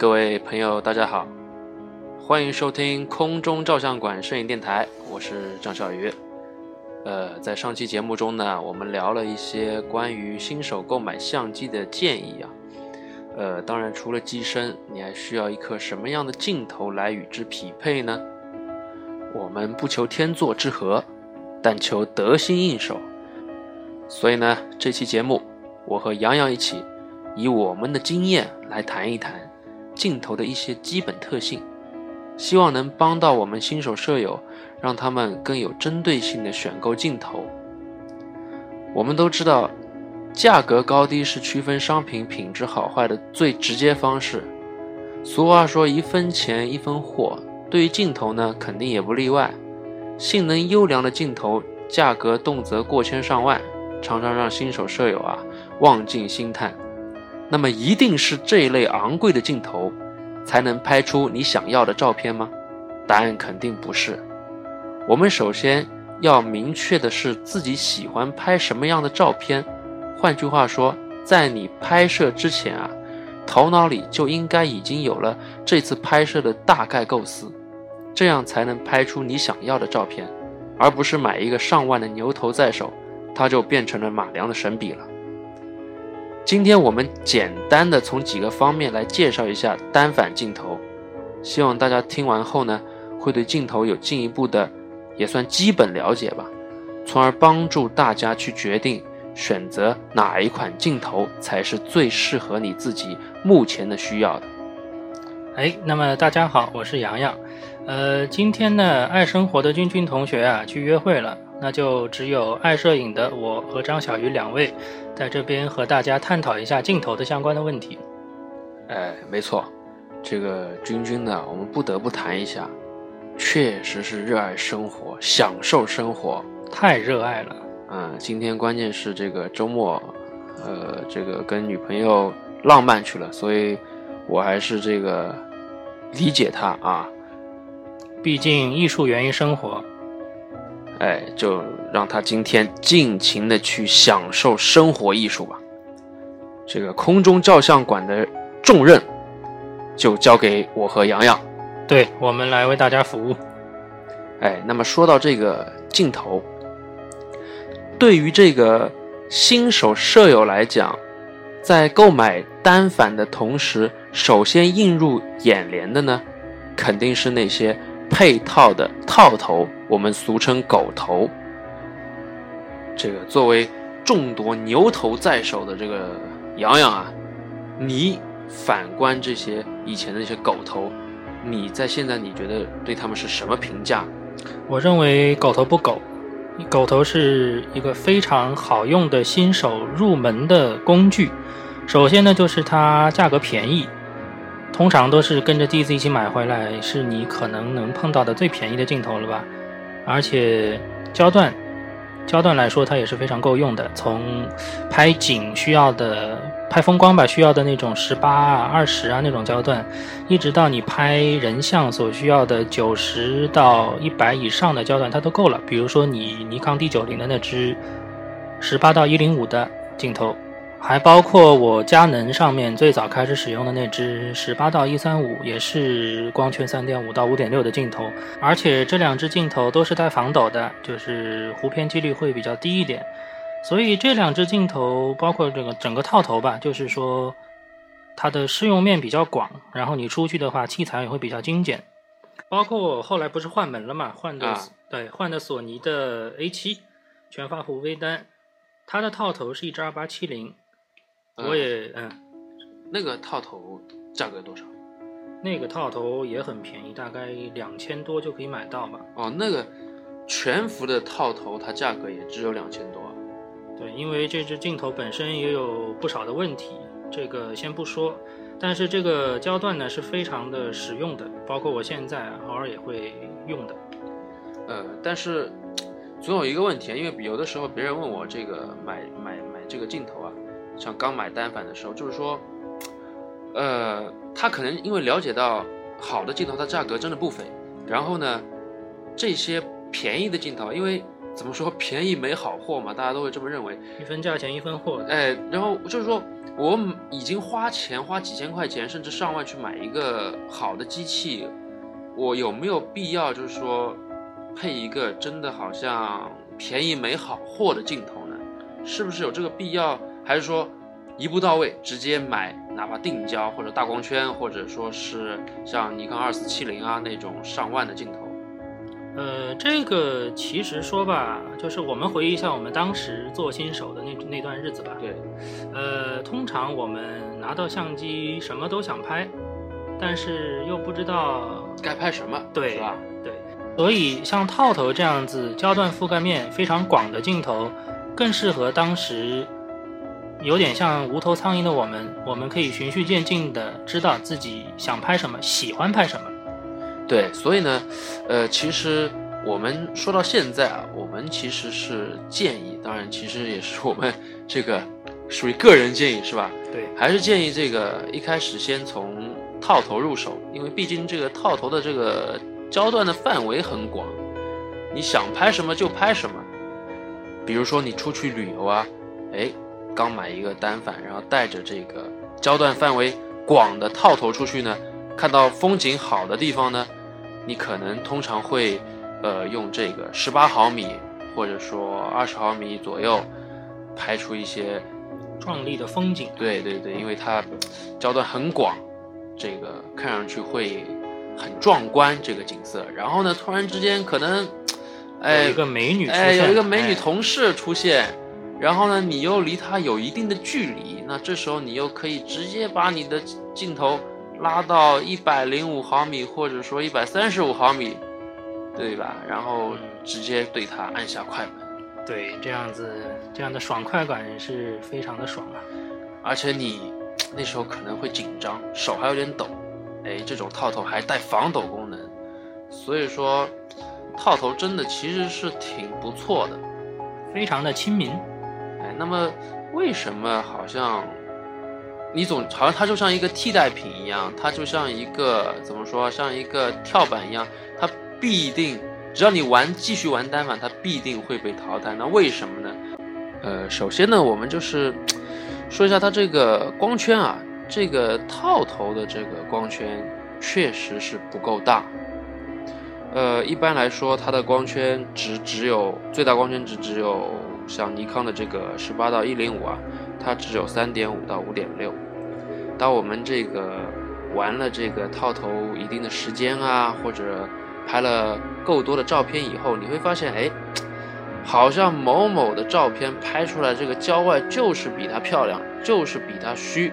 各位朋友，大家好，欢迎收听空中照相馆摄影电台，我是张小鱼。呃，在上期节目中呢，我们聊了一些关于新手购买相机的建议啊。呃，当然除了机身，你还需要一颗什么样的镜头来与之匹配呢？我们不求天作之合，但求得心应手。所以呢，这期节目我和洋洋一起，以我们的经验来谈一谈。镜头的一些基本特性，希望能帮到我们新手摄友，让他们更有针对性的选购镜头。我们都知道，价格高低是区分商品品质好坏的最直接方式。俗话说“一分钱一分货”，对于镜头呢，肯定也不例外。性能优良的镜头，价格动辄过千上万，常常让新手摄友啊望尽兴叹。那么一定是这一类昂贵的镜头，才能拍出你想要的照片吗？答案肯定不是。我们首先要明确的是自己喜欢拍什么样的照片。换句话说，在你拍摄之前啊，头脑里就应该已经有了这次拍摄的大概构思，这样才能拍出你想要的照片，而不是买一个上万的牛头在手，它就变成了马良的神笔了。今天我们简单的从几个方面来介绍一下单反镜头，希望大家听完后呢，会对镜头有进一步的，也算基本了解吧，从而帮助大家去决定选择哪一款镜头才是最适合你自己目前的需要的。哎，那么大家好，我是洋洋，呃，今天呢，爱生活的君君同学啊去约会了，那就只有爱摄影的我和张小鱼两位。在这边和大家探讨一下镜头的相关的问题。哎，没错，这个君君呢，我们不得不谈一下，确实是热爱生活，享受生活，太热爱了。嗯，今天关键是这个周末，呃，这个跟女朋友浪漫去了，所以我还是这个理解他啊。毕竟艺术源于生活。哎，就让他今天尽情的去享受生活艺术吧。这个空中照相馆的重任就交给我和洋洋，对我们来为大家服务。哎，那么说到这个镜头，对于这个新手摄友来讲，在购买单反的同时，首先映入眼帘的呢，肯定是那些。配套的套头，我们俗称“狗头”。这个作为众多牛头在手的这个洋洋啊，你反观这些以前的那些狗头，你在现在你觉得对他们是什么评价？我认为狗头不狗，狗头是一个非常好用的新手入门的工具。首先呢，就是它价格便宜。通常都是跟着弟子一起买回来，是你可能能碰到的最便宜的镜头了吧？而且焦段，焦段来说它也是非常够用的。从拍景需要的、拍风光吧需要的那种十八啊、二十啊那种焦段，一直到你拍人像所需要的九十到一百以上的焦段，它都够了。比如说你尼康 D 九零的那支十八到一零五的镜头。还包括我佳能上面最早开始使用的那支十八到一三五，也是光圈三点五到五点六的镜头，而且这两支镜头都是带防抖的，就是弧片几率会比较低一点。所以这两支镜头，包括这个整个套头吧，就是说它的适用面比较广，然后你出去的话，器材也会比较精简。包括我后来不是换门了嘛，换的对换的索尼的 A 七全发幅微单，它的套头是一支二八七零。我也嗯，那个套头价格多少？那个套头也很便宜，大概两千多就可以买到吧。哦，那个全幅的套头，它价格也只有两千多。对，因为这支镜头本身也有不少的问题，这个先不说。但是这个焦段呢是非常的实用的，包括我现在偶尔也会用的。呃，但是 总有一个问题，因为有的时候别人问我这个买买买这个镜头啊。像刚买单反的时候，就是说，呃，他可能因为了解到好的镜头它价格真的不菲，然后呢，这些便宜的镜头，因为怎么说便宜没好货嘛，大家都会这么认为。一分价钱一分货。哎，然后就是说我已经花钱花几千块钱甚至上万去买一个好的机器，我有没有必要就是说配一个真的好像便宜没好货的镜头呢？是不是有这个必要？还是说一步到位直接买，哪怕定焦或者大光圈，或者说是像尼康二四七零啊那种上万的镜头？呃，这个其实说吧，就是我们回忆一下我们当时做新手的那那段日子吧。对，呃，通常我们拿到相机什么都想拍，但是又不知道该拍什么，对，是吧？对，所以像套头这样子焦段覆盖面非常广的镜头，更适合当时有点像无头苍蝇的我们，我们可以循序渐进的知道自己想拍什么，喜欢拍什么。对，所以呢，呃，其实我们说到现在啊，我们其实是建议，当然其实也是我们这个属于个人建议，是吧？对，还是建议这个一开始先从套头入手，因为毕竟这个套头的这个焦段的范围很广，你想拍什么就拍什么。比如说你出去旅游啊，哎，刚买一个单反，然后带着这个焦段范围广的套头出去呢，看到风景好的地方呢。你可能通常会，呃，用这个十八毫米或者说二十毫米左右，拍出一些壮丽的风景。对对对，因为它焦段很广，这个看上去会很壮观这个景色。然后呢，突然之间可能，哎，有一个美女，哎，有一个美女同事出现，然后呢，你又离它有一定的距离，那这时候你又可以直接把你的镜头。拉到一百零五毫米，或者说一百三十五毫米，对吧？然后直接对它按下快门，对，这样子这样的爽快感是非常的爽啊！而且你那时候可能会紧张，手还有点抖，哎，这种套头还带防抖功能，所以说套头真的其实是挺不错的，非常的亲民。那么为什么好像？你总好像它就像一个替代品一样，它就像一个怎么说，像一个跳板一样，它必定只要你玩继续玩单反，它必定会被淘汰。那为什么呢？呃，首先呢，我们就是说一下它这个光圈啊，这个套头的这个光圈确实是不够大。呃，一般来说，它的光圈值只有最大光圈值只有像尼康的这个十八到一零五啊。它只有三点五到五点六。当我们这个玩了这个套头一定的时间啊，或者拍了够多的照片以后，你会发现，哎，好像某某的照片拍出来这个郊外就是比它漂亮，就是比它虚。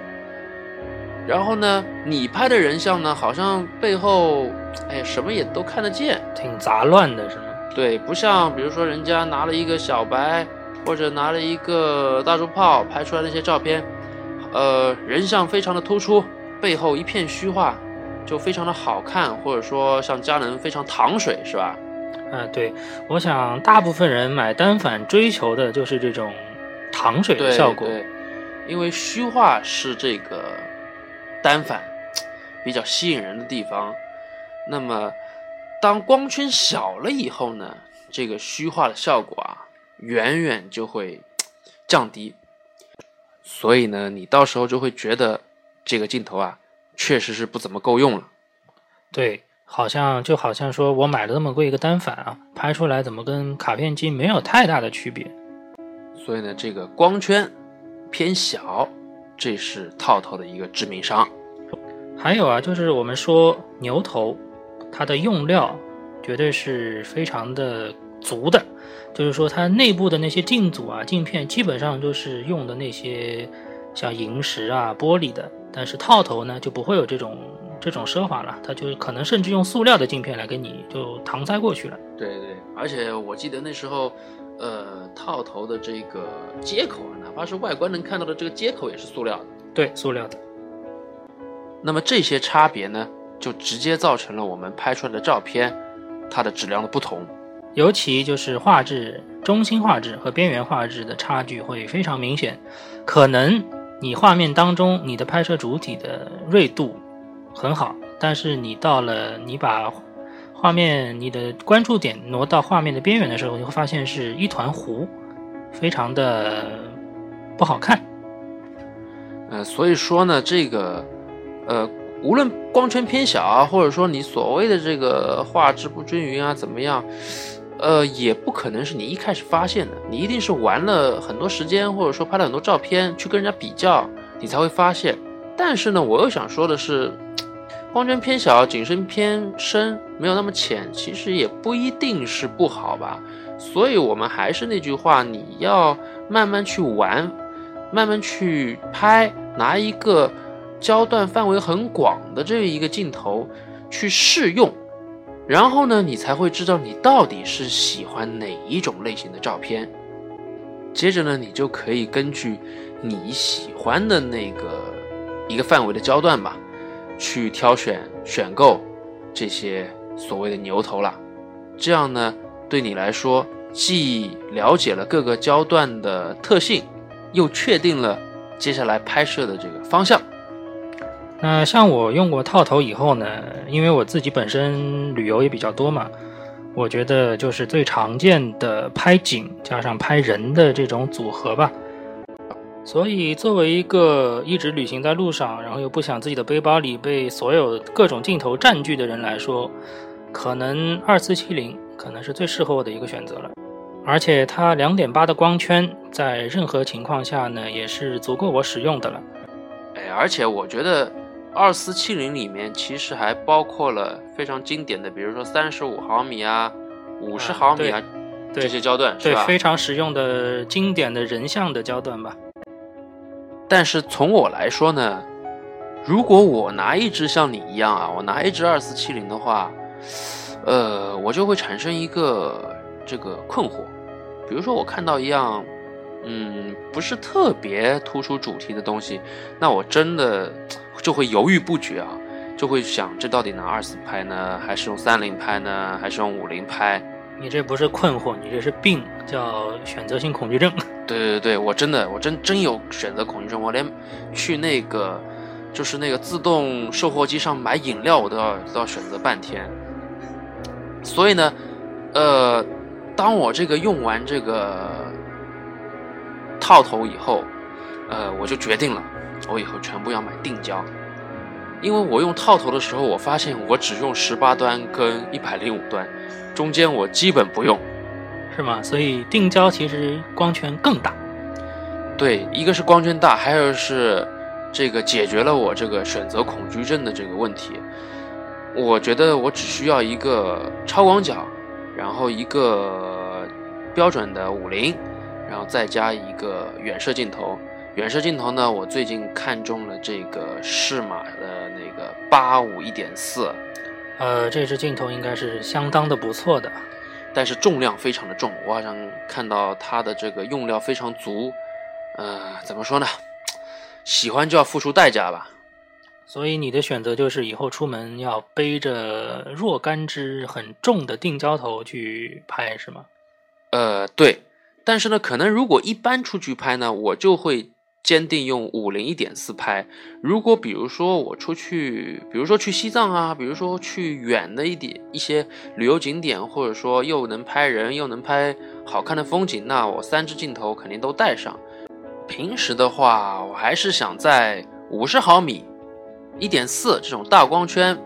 然后呢，你拍的人像呢，好像背后，哎，什么也都看得见，挺杂乱的，是吗？对，不像比如说人家拿了一个小白。或者拿了一个大竹炮拍出来那些照片，呃，人像非常的突出，背后一片虚化，就非常的好看，或者说像佳能非常糖水，是吧？嗯，对，我想大部分人买单反追求的就是这种糖水的效果，对，因为虚化是这个单反比较吸引人的地方。那么，当光圈小了以后呢，这个虚化的效果啊。远远就会降低，所以呢，你到时候就会觉得这个镜头啊，确实是不怎么够用了。对，好像就好像说我买了那么贵一个单反啊，拍出来怎么跟卡片机没有太大的区别？所以呢，这个光圈偏小，这是套头的一个致命伤。还有啊，就是我们说牛头，它的用料绝对是非常的足的。就是说，它内部的那些镜组啊、镜片，基本上都是用的那些像萤石啊、玻璃的。但是套头呢，就不会有这种这种奢华了，它就可能甚至用塑料的镜片来给你就搪塞过去了。对对，而且我记得那时候，呃，套头的这个接口啊，哪怕是外观能看到的这个接口也是塑料的。对，塑料的。那么这些差别呢，就直接造成了我们拍出来的照片它的质量的不同。尤其就是画质、中心画质和边缘画质的差距会非常明显，可能你画面当中你的拍摄主体的锐度很好，但是你到了你把画面你的关注点挪到画面的边缘的时候，你会发现是一团糊，非常的不好看。呃，所以说呢，这个呃，无论光圈偏小啊，或者说你所谓的这个画质不均匀啊，怎么样，呃，也不可能是你一开始发现的，你一定是玩了很多时间，或者说拍了很多照片去跟人家比较，你才会发现。但是呢，我又想说的是，光圈偏小、景深偏深、没有那么浅，其实也不一定是不好吧。所以，我们还是那句话，你要慢慢去玩。慢慢去拍，拿一个焦段范围很广的这一个镜头去试用，然后呢，你才会知道你到底是喜欢哪一种类型的照片。接着呢，你就可以根据你喜欢的那个一个范围的焦段吧，去挑选选购这些所谓的牛头了。这样呢，对你来说既了解了各个焦段的特性。又确定了接下来拍摄的这个方向。那像我用过套头以后呢，因为我自己本身旅游也比较多嘛，我觉得就是最常见的拍景加上拍人的这种组合吧。所以作为一个一直旅行在路上，然后又不想自己的背包里被所有各种镜头占据的人来说，可能二四七零可能是最适合我的一个选择了。而且它两点八的光圈，在任何情况下呢，也是足够我使用的了。哎，而且我觉得二四七零里面其实还包括了非常经典的，比如说三十五毫米啊、五十毫米啊这些焦段，是吧？对，非常实用的经典的人像的焦段吧。但是从我来说呢，如果我拿一支像你一样啊，我拿一支二四七零的话，呃，我就会产生一个这个困惑。比如说我看到一样，嗯，不是特别突出主题的东西，那我真的就会犹豫不决啊，就会想这到底拿二四拍呢，还是用三零拍呢，还是用五零拍？你这不是困惑，你这是病，叫选择性恐惧症。对对对，我真的，我真真有选择恐惧症，我连去那个就是那个自动售货机上买饮料，我都要都要选择半天。所以呢，呃。当我这个用完这个套头以后，呃，我就决定了，我以后全部要买定焦，因为我用套头的时候，我发现我只用十八端跟一百零五端，中间我基本不用，是吗？所以定焦其实光圈更大。对，一个是光圈大，还有是这个解决了我这个选择恐惧症的这个问题。我觉得我只需要一个超广角。然后一个标准的五零，然后再加一个远摄镜头。远摄镜头呢，我最近看中了这个适马的那个八五一点四，呃，这支镜头应该是相当的不错的，但是重量非常的重。我好像看到它的这个用料非常足，呃，怎么说呢？喜欢就要付出代价吧。所以你的选择就是以后出门要背着若干支很重的定焦头去拍，是吗？呃，对。但是呢，可能如果一般出去拍呢，我就会坚定用五零一点四拍。如果比如说我出去，比如说去西藏啊，比如说去远的一点一些旅游景点，或者说又能拍人又能拍好看的风景，那我三支镜头肯定都带上。平时的话，我还是想在五十毫米。一点四这种大光圈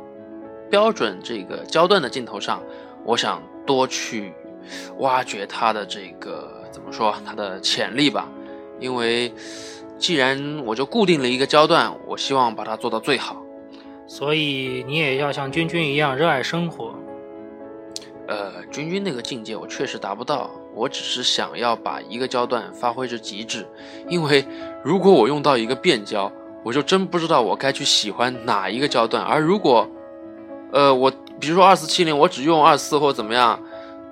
标准这个焦段的镜头上，我想多去挖掘它的这个怎么说它的潜力吧。因为既然我就固定了一个焦段，我希望把它做到最好。所以你也要像君君一样热爱生活。呃，君君那个境界我确实达不到，我只是想要把一个焦段发挥至极致。因为如果我用到一个变焦。我就真不知道我该去喜欢哪一个焦段，而如果，呃，我比如说二四七零，我只用二四或怎么样，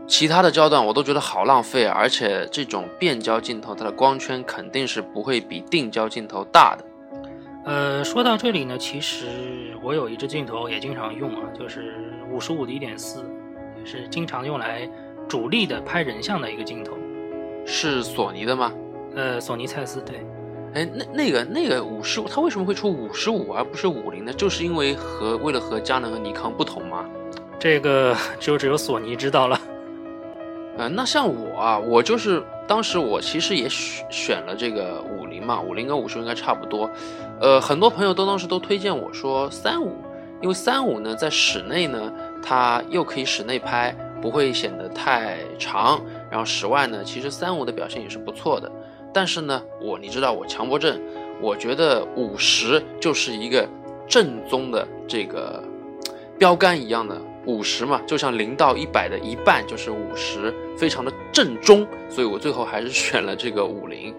其他的焦段我都觉得好浪费，而且这种变焦镜头它的光圈肯定是不会比定焦镜头大的。呃，说到这里呢，其实我有一支镜头也经常用啊，就是五十五的一点四，也是经常用来主力的拍人像的一个镜头。是索尼的吗？呃，索尼蔡司对。哎，那那个那个五十五，它为什么会出五十五而不是五零呢？就是因为和为了和佳能和尼康不同吗？这个就只有索尼知道了。呃，那像我啊，我就是当时我其实也选选了这个五零嘛，五零跟五十应该差不多。呃，很多朋友都当时都推荐我说三五，因为三五呢在室内呢，它又可以室内拍，不会显得太长，然后室外呢，其实三五的表现也是不错的。但是呢，我你知道我强迫症，我觉得五十就是一个正宗的这个标杆一样的。五十嘛，就像零到一百的一半就是五十，非常的正中，所以我最后还是选了这个五零。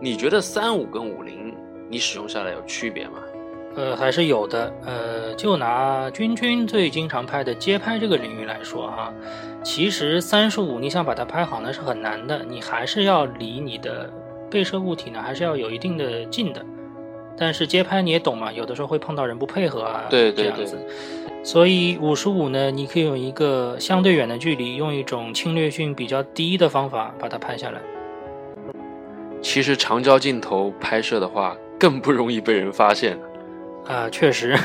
你觉得三五跟五零你使用下来有区别吗？呃，还是有的。呃，就拿君君最经常拍的街拍这个领域来说哈，其实三十五你想把它拍好呢是很难的，你还是要离你的被摄物体呢还是要有一定的近的。但是街拍你也懂嘛，有的时候会碰到人不配合啊，对对对。所以五十五呢，你可以用一个相对远的距离，用一种侵略性比较低的方法把它拍下来。其实长焦镜头拍摄的话，更不容易被人发现。啊，确实，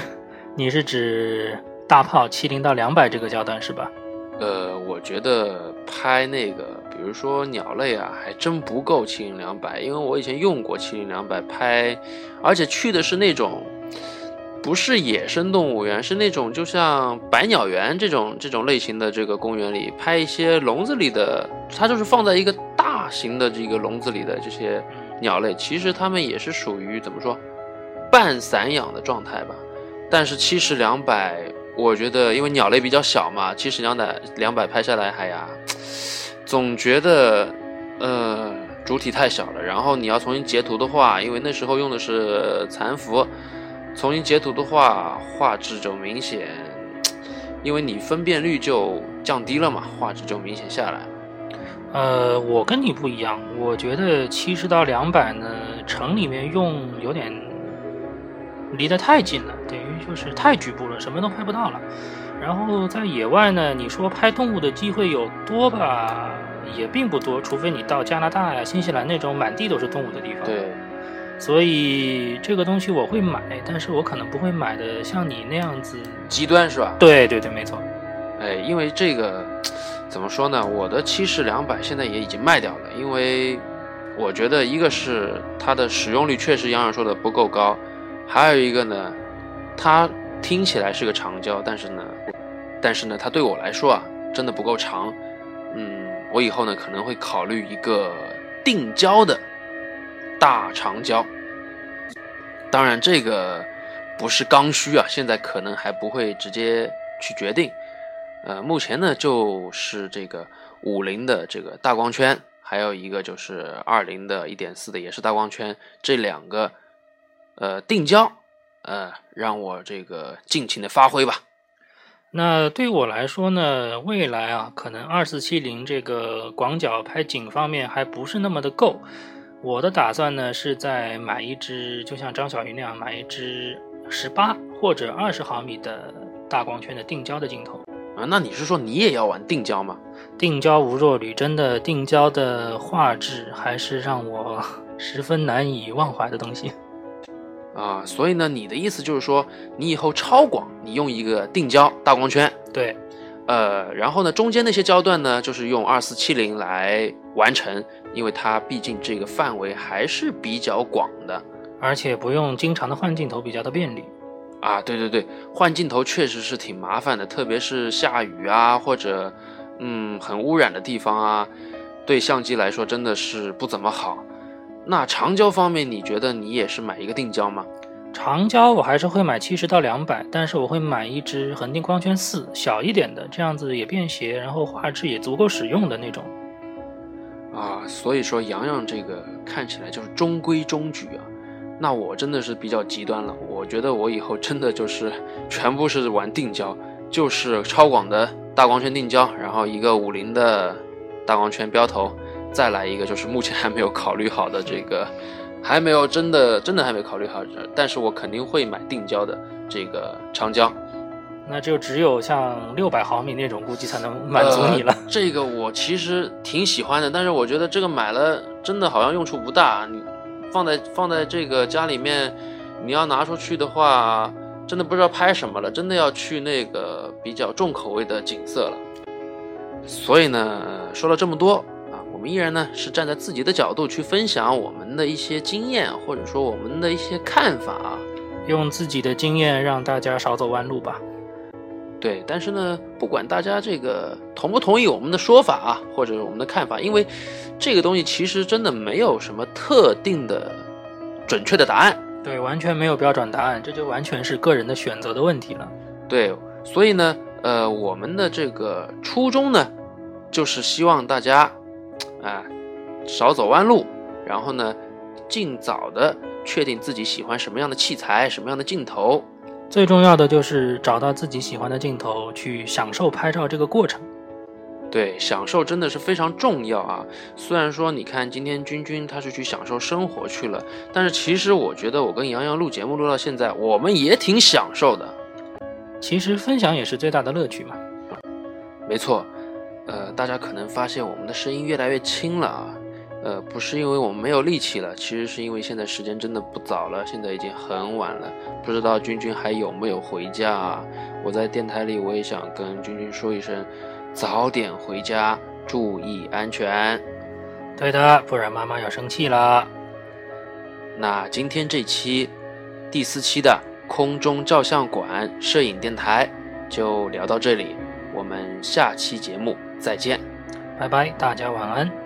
你是指大炮七零到两百这个焦段是吧？呃，我觉得拍那个，比比如说鸟类啊，还真不够七零两百，因为我以前用过七零两百拍，而且去的是那种。不是野生动物园，是那种就像百鸟园这种这种类型的这个公园里拍一些笼子里的，它就是放在一个大型的这个笼子里的这些鸟类，其实它们也是属于怎么说半散养的状态吧。但是七十两百，我觉得因为鸟类比较小嘛，七十两百两百拍下来，哎呀，总觉得呃主体太小了。然后你要重新截图的话，因为那时候用的是残幅。重新截图的话，画质就明显，因为你分辨率就降低了嘛，画质就明显下来。呃，我跟你不一样，我觉得七十到两百呢，城里面用有点离得太近了，等于就是太局部了，什么都拍不到了。然后在野外呢，你说拍动物的机会有多吧，也并不多，除非你到加拿大呀、新西兰那种满地都是动物的地方。对。所以这个东西我会买，但是我可能不会买的像你那样子极端，是吧？对对对，没错。哎，因为这个怎么说呢？我的七十两百现在也已经卖掉了，因为我觉得一个是它的使用率确实杨洋说的不够高，还有一个呢，它听起来是个长焦，但是呢，但是呢，它对我来说啊，真的不够长。嗯，我以后呢可能会考虑一个定焦的。大长焦，当然这个不是刚需啊，现在可能还不会直接去决定。呃，目前呢就是这个五零的这个大光圈，还有一个就是二零的一点四的也是大光圈，这两个呃定焦，呃让我这个尽情的发挥吧。那对我来说呢，未来啊可能二四七零这个广角拍景方面还不是那么的够。我的打算呢，是在买一支，就像张小鱼那样买一支十八或者二十毫米的大光圈的定焦的镜头啊。那你是说你也要玩定焦吗？定焦无弱旅，真的定焦的画质还是让我 十分难以忘怀的东西啊。所以呢，你的意思就是说，你以后超广，你用一个定焦大光圈，对。呃，然后呢，中间那些焦段呢，就是用二四七零来完成，因为它毕竟这个范围还是比较广的，而且不用经常的换镜头，比较的便利。啊，对对对，换镜头确实是挺麻烦的，特别是下雨啊，或者嗯很污染的地方啊，对相机来说真的是不怎么好。那长焦方面，你觉得你也是买一个定焦吗？长焦我还是会买七十到两百，但是我会买一支恒定光圈四小一点的，这样子也便携，然后画质也足够使用的那种。啊，所以说洋洋这个看起来就是中规中矩啊。那我真的是比较极端了，我觉得我以后真的就是全部是玩定焦，就是超广的大光圈定焦，然后一个五零的大光圈标头，再来一个就是目前还没有考虑好的这个。还没有真的真的还没考虑好，但是我肯定会买定焦的这个长焦，那就只有像六百毫米那种估计才能满足你了。这个我其实挺喜欢的，但是我觉得这个买了真的好像用处不大。你放在放在这个家里面，你要拿出去的话，真的不知道拍什么了，真的要去那个比较重口味的景色了。所以呢，说了这么多们依然呢是站在自己的角度去分享我们的一些经验，或者说我们的一些看法啊。用自己的经验让大家少走弯路吧。对，但是呢，不管大家这个同不同意我们的说法啊，或者我们的看法，因为这个东西其实真的没有什么特定的准确的答案。对，完全没有标准答案，这就完全是个人的选择的问题了。对，所以呢，呃，我们的这个初衷呢，就是希望大家，啊，少走弯路，然后呢，尽早的确定自己喜欢什么样的器材，什么样的镜头。最重要的就是找到自己喜欢的镜头，去享受拍照这个过程。对，享受真的是非常重要啊！虽然说你看今天君君他是去享受生活去了，但是其实我觉得我跟杨洋录节目录到现在，我们也挺享受的。其实分享也是最大的乐趣嘛。没错，呃，大家可能发现我们的声音越来越轻了啊。呃，不是因为我们没有力气了，其实是因为现在时间真的不早了，现在已经很晚了，不知道君君还有没有回家啊？我在电台里，我也想跟君君说一声，早点回家，注意安全。对的，不然妈妈要生气了。那今天这期第四期的空中照相馆摄影电台就聊到这里，我们下期节目再见，拜拜，大家晚安。